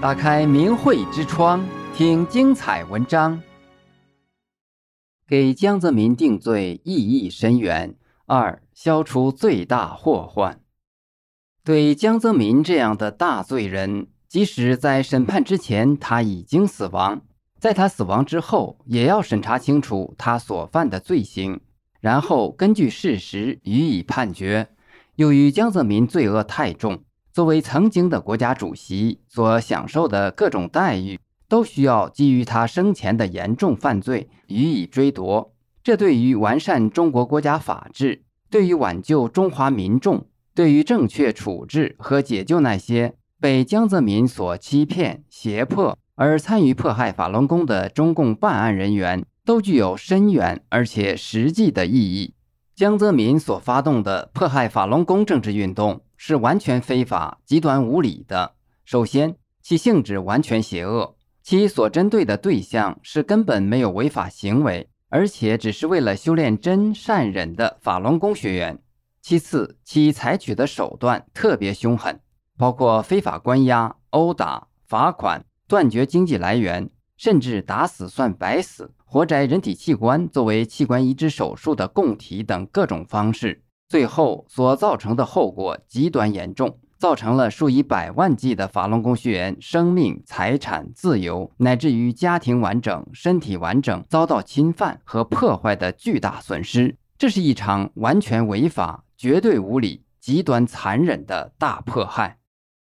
打开明慧之窗，听精彩文章。给江泽民定罪意义深远。二、消除最大祸患。对江泽民这样的大罪人，即使在审判之前他已经死亡，在他死亡之后，也要审查清楚他所犯的罪行，然后根据事实予以判决。由于江泽民罪恶太重，作为曾经的国家主席所享受的各种待遇，都需要基于他生前的严重犯罪予以追夺。这对于完善中国国家法治，对于挽救中华民众，对于正确处置和解救那些被江泽民所欺骗、胁迫而参与迫害法轮功的中共办案人员，都具有深远而且实际的意义。江泽民所发动的迫害法轮功政治运动，是完全非法、极端无理的。首先，其性质完全邪恶，其所针对的对象是根本没有违法行为，而且只是为了修炼真善忍的法轮功学员。其次，其采取的手段特别凶狠，包括非法关押、殴打、罚款、断绝经济来源，甚至打死算白死、活摘人体器官作为器官移植手术的供体等各种方式。最后所造成的后果极端严重，造成了数以百万计的法轮功学员生命、财产、自由，乃至于家庭完整、身体完整遭到侵犯和破坏的巨大损失。这是一场完全违法、绝对无理、极端残忍的大迫害。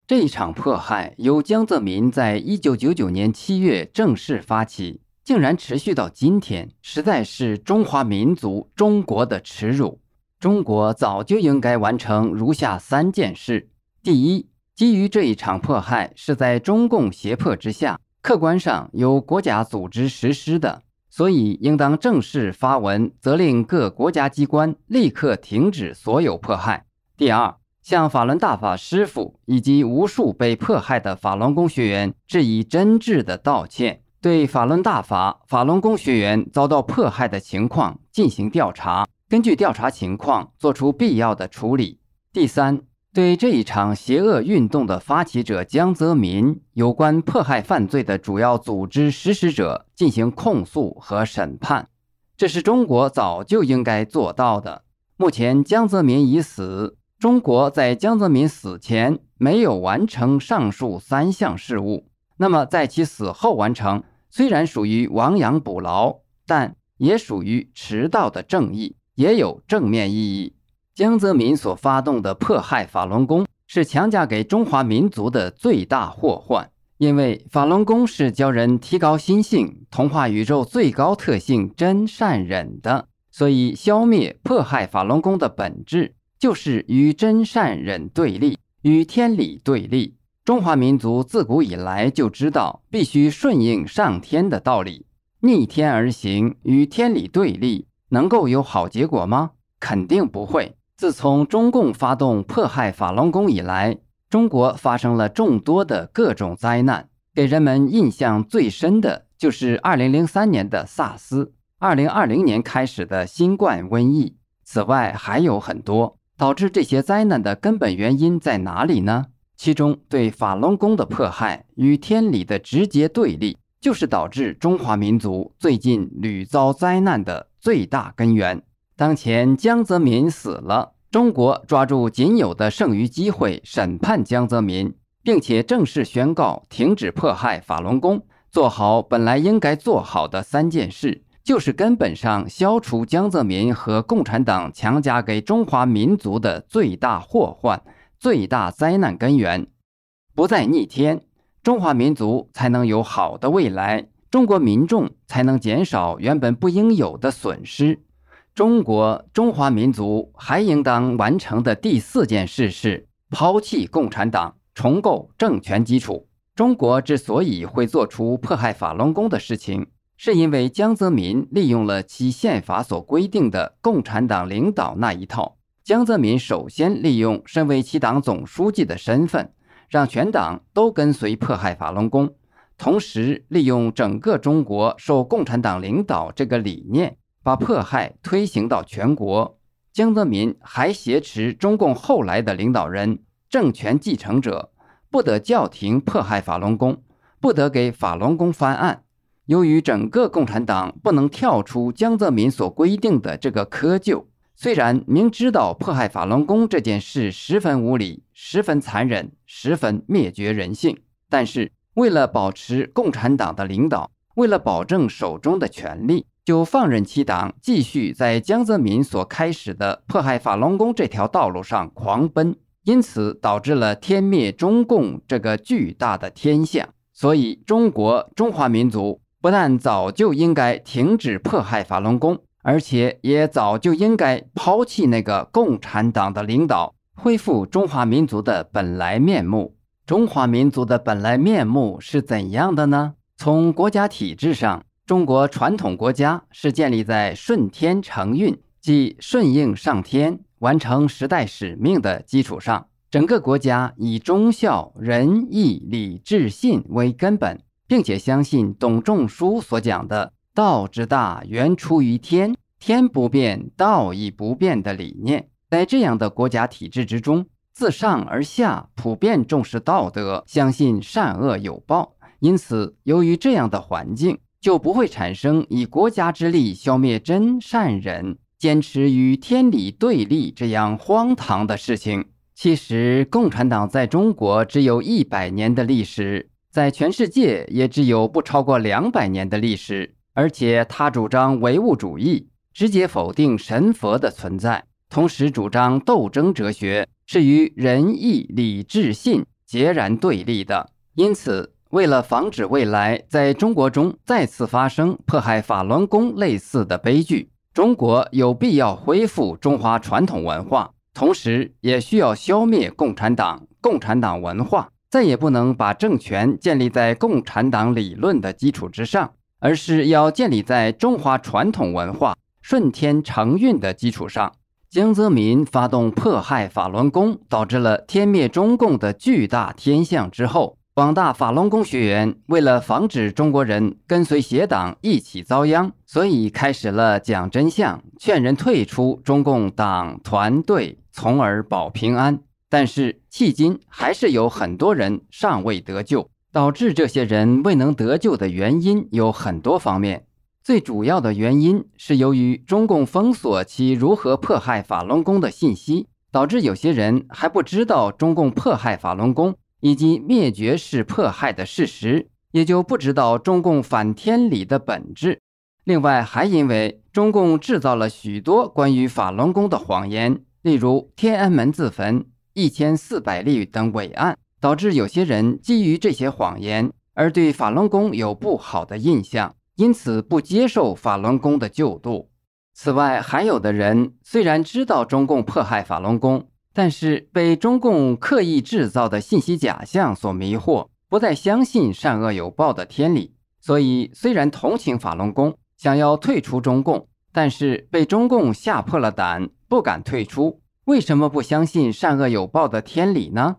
这一场迫害由江泽民在一九九九年七月正式发起，竟然持续到今天，实在是中华民族、中国的耻辱。中国早就应该完成如下三件事：第一，基于这一场迫害是在中共胁迫之下，客观上由国家组织实施的，所以应当正式发文责令各国家机关立刻停止所有迫害。第二，向法轮大法师父以及无数被迫害的法轮功学员致以真挚的道歉，对法轮大法、法轮功学员遭到迫害的情况进行调查。根据调查情况，做出必要的处理。第三，对这一场邪恶运动的发起者江泽民有关迫害犯罪的主要组织实施者进行控诉和审判，这是中国早就应该做到的。目前江泽民已死，中国在江泽民死前没有完成上述三项事务，那么在其死后完成，虽然属于亡羊补牢，但也属于迟到的正义。也有正面意义。江泽民所发动的迫害法轮功，是强加给中华民族的最大祸患。因为法轮功是教人提高心性、同化宇宙最高特性真善忍的，所以消灭迫害法轮功的本质，就是与真善忍对立，与天理对立。中华民族自古以来就知道，必须顺应上天的道理，逆天而行，与天理对立。能够有好结果吗？肯定不会。自从中共发动迫害法轮功以来，中国发生了众多的各种灾难，给人们印象最深的就是2003年的萨斯，2020年开始的新冠瘟疫。此外还有很多。导致这些灾难的根本原因在哪里呢？其中对法轮功的迫害与天理的直接对立，就是导致中华民族最近屡遭灾难的。最大根源。当前江泽民死了，中国抓住仅有的剩余机会审判江泽民，并且正式宣告停止迫害法轮功，做好本来应该做好的三件事，就是根本上消除江泽民和共产党强加给中华民族的最大祸患、最大灾难根源，不再逆天，中华民族才能有好的未来。中国民众才能减少原本不应有的损失。中国中华民族还应当完成的第四件事是抛弃共产党，重构政权基础。中国之所以会做出迫害法轮功的事情，是因为江泽民利用了其宪法所规定的共产党领导那一套。江泽民首先利用身为其党总书记的身份，让全党都跟随迫害法轮功。同时，利用整个中国受共产党领导这个理念，把迫害推行到全国。江泽民还挟持中共后来的领导人、政权继承者，不得叫停迫害法轮功，不得给法轮功翻案。由于整个共产党不能跳出江泽民所规定的这个窠臼，虽然明知道迫害法轮功这件事十分无理、十分残忍、十分灭绝人性，但是为了保持共产党的领导，为了保证手中的权力，就放任其党继续在江泽民所开始的迫害法轮功这条道路上狂奔，因此导致了天灭中共这个巨大的天象。所以，中国中华民族。不但早就应该停止迫害法轮功，而且也早就应该抛弃那个共产党的领导，恢复中华民族的本来面目。中华民族的本来面目是怎样的呢？从国家体制上，中国传统国家是建立在顺天承运，即顺应上天、完成时代使命的基础上，整个国家以忠孝仁义礼智信为根本。并且相信董仲舒所讲的“道之大，源出于天，天不变，道亦不变”的理念，在这样的国家体制之中，自上而下普遍重视道德，相信善恶有报。因此，由于这样的环境，就不会产生以国家之力消灭真善人、坚持与天理对立这样荒唐的事情。其实，共产党在中国只有一百年的历史。在全世界也只有不超过两百年的历史，而且他主张唯物主义，直接否定神佛的存在，同时主张斗争哲学，是与仁义礼智信截然对立的。因此，为了防止未来在中国中再次发生迫害法轮功类似的悲剧，中国有必要恢复中华传统文化，同时也需要消灭共产党、共产党文化。再也不能把政权建立在共产党理论的基础之上，而是要建立在中华传统文化顺天承运的基础上。江泽民发动迫害法轮功，导致了天灭中共的巨大天象之后，广大法轮功学员为了防止中国人跟随邪党一起遭殃，所以开始了讲真相，劝人退出中共党团队，从而保平安。但是，迄今还是有很多人尚未得救。导致这些人未能得救的原因有很多方面。最主要的原因是由于中共封锁其如何迫害法轮功的信息，导致有些人还不知道中共迫害法轮功以及灭绝式迫害的事实，也就不知道中共反天理的本质。另外，还因为中共制造了许多关于法轮功的谎言，例如天安门自焚。一千四百例等伪案，导致有些人基于这些谎言而对法轮功有不好的印象，因此不接受法轮功的救度。此外，还有的人虽然知道中共迫害法轮功，但是被中共刻意制造的信息假象所迷惑，不再相信善恶有报的天理，所以虽然同情法轮功，想要退出中共，但是被中共吓破了胆，不敢退出。为什么不相信善恶有报的天理呢？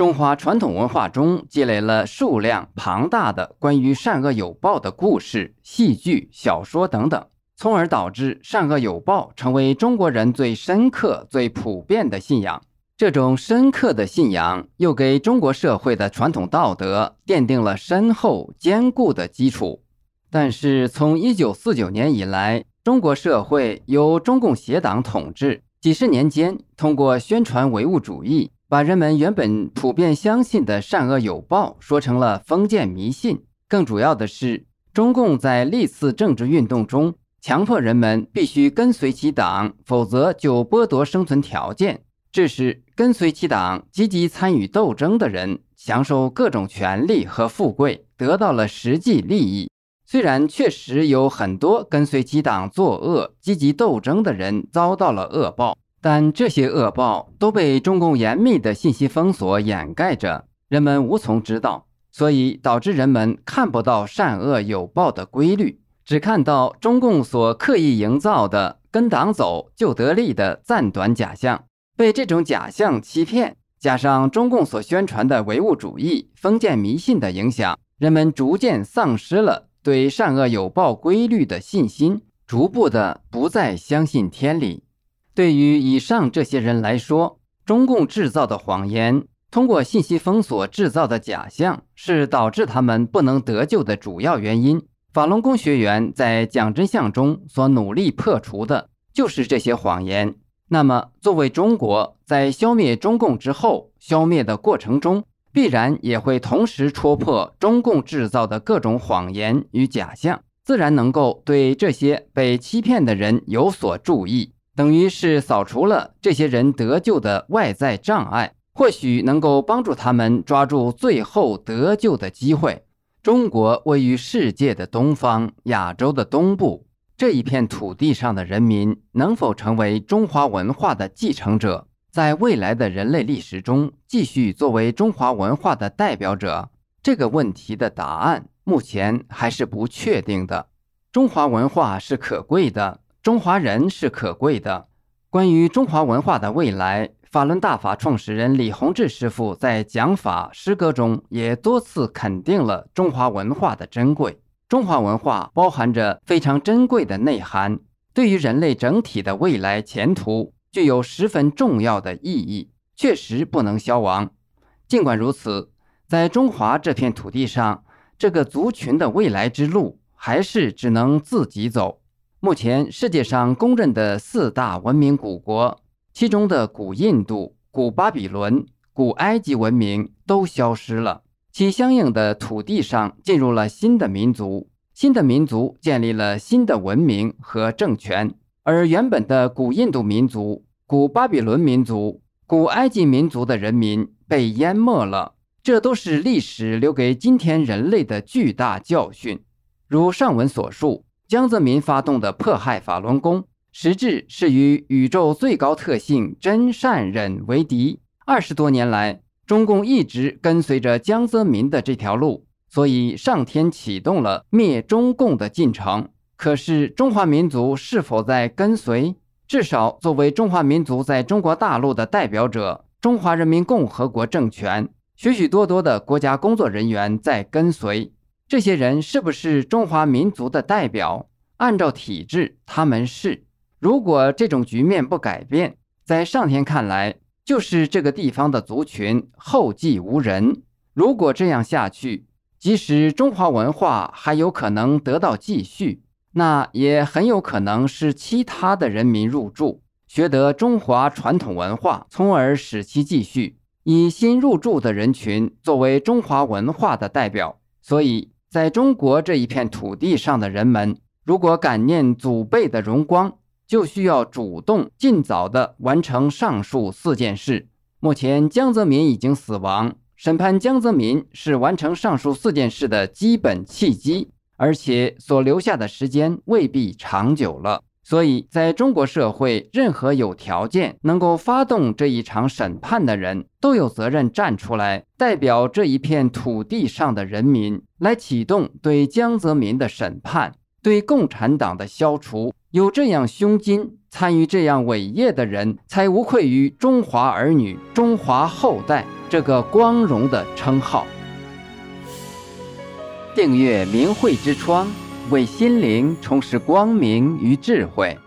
中华传统文化中积累了数量庞大的关于善恶有报的故事、戏剧、小说等等，从而导致善恶有报成为中国人最深刻、最普遍的信仰。这种深刻的信仰又给中国社会的传统道德奠定了深厚坚固的基础。但是，从一九四九年以来，中国社会由中共邪党统治。几十年间，通过宣传唯物主义，把人们原本普遍相信的善恶有报说成了封建迷信。更主要的是，中共在历次政治运动中，强迫人们必须跟随其党，否则就剥夺生存条件，致使跟随其党、积极参与斗争的人享受各种权利和富贵，得到了实际利益。虽然确实有很多跟随其党作恶、积极斗争的人遭到了恶报，但这些恶报都被中共严密的信息封锁掩盖着，人们无从知道，所以导致人们看不到善恶有报的规律，只看到中共所刻意营造的“跟党走就得利”的暂短假象，被这种假象欺骗，加上中共所宣传的唯物主义、封建迷信的影响，人们逐渐丧失了。对善恶有报规律的信心，逐步的不再相信天理。对于以上这些人来说，中共制造的谎言通过信息封锁制造的假象是导致他们不能得救的主要原因。法轮功学员在讲真相中所努力破除的就是这些谎言。那么，作为中国，在消灭中共之后，消灭的过程中，必然也会同时戳破中共制造的各种谎言与假象，自然能够对这些被欺骗的人有所注意，等于是扫除了这些人得救的外在障碍，或许能够帮助他们抓住最后得救的机会。中国位于世界的东方，亚洲的东部。这一片土地上的人民能否成为中华文化的继承者，在未来的人类历史中继续作为中华文化的代表者？这个问题的答案目前还是不确定的。中华文化是可贵的，中华人是可贵的。关于中华文化的未来，法轮大法创始人李洪志师父在讲法诗歌中也多次肯定了中华文化的珍贵。中华文化包含着非常珍贵的内涵，对于人类整体的未来前途具有十分重要的意义，确实不能消亡。尽管如此，在中华这片土地上，这个族群的未来之路还是只能自己走。目前世界上公认的四大文明古国，其中的古印度、古巴比伦、古埃及文明都消失了。其相应的土地上进入了新的民族，新的民族建立了新的文明和政权，而原本的古印度民族、古巴比伦民族、古埃及民族的人民被淹没了。这都是历史留给今天人类的巨大教训。如上文所述，江泽民发动的迫害法轮功，实质是与宇宙最高特性真善忍为敌。二十多年来，中共一直跟随着江泽民的这条路，所以上天启动了灭中共的进程。可是中华民族是否在跟随？至少作为中华民族在中国大陆的代表者，中华人民共和国政权许许多多的国家工作人员在跟随。这些人是不是中华民族的代表？按照体制，他们是。如果这种局面不改变，在上天看来，就是这个地方的族群后继无人。如果这样下去，即使中华文化还有可能得到继续，那也很有可能是其他的人民入驻，学得中华传统文化，从而使其继续。以新入驻的人群作为中华文化的代表，所以在中国这一片土地上的人们，如果感念祖辈的荣光，就需要主动、尽早地完成上述四件事。目前，江泽民已经死亡，审判江泽民是完成上述四件事的基本契机，而且所留下的时间未必长久了。所以，在中国社会，任何有条件能够发动这一场审判的人，都有责任站出来，代表这一片土地上的人民，来启动对江泽民的审判，对共产党的消除。有这样胸襟、参与这样伟业的人，才无愧于“中华儿女”“中华后代”这个光荣的称号。订阅“明慧之窗”，为心灵充实光明与智慧。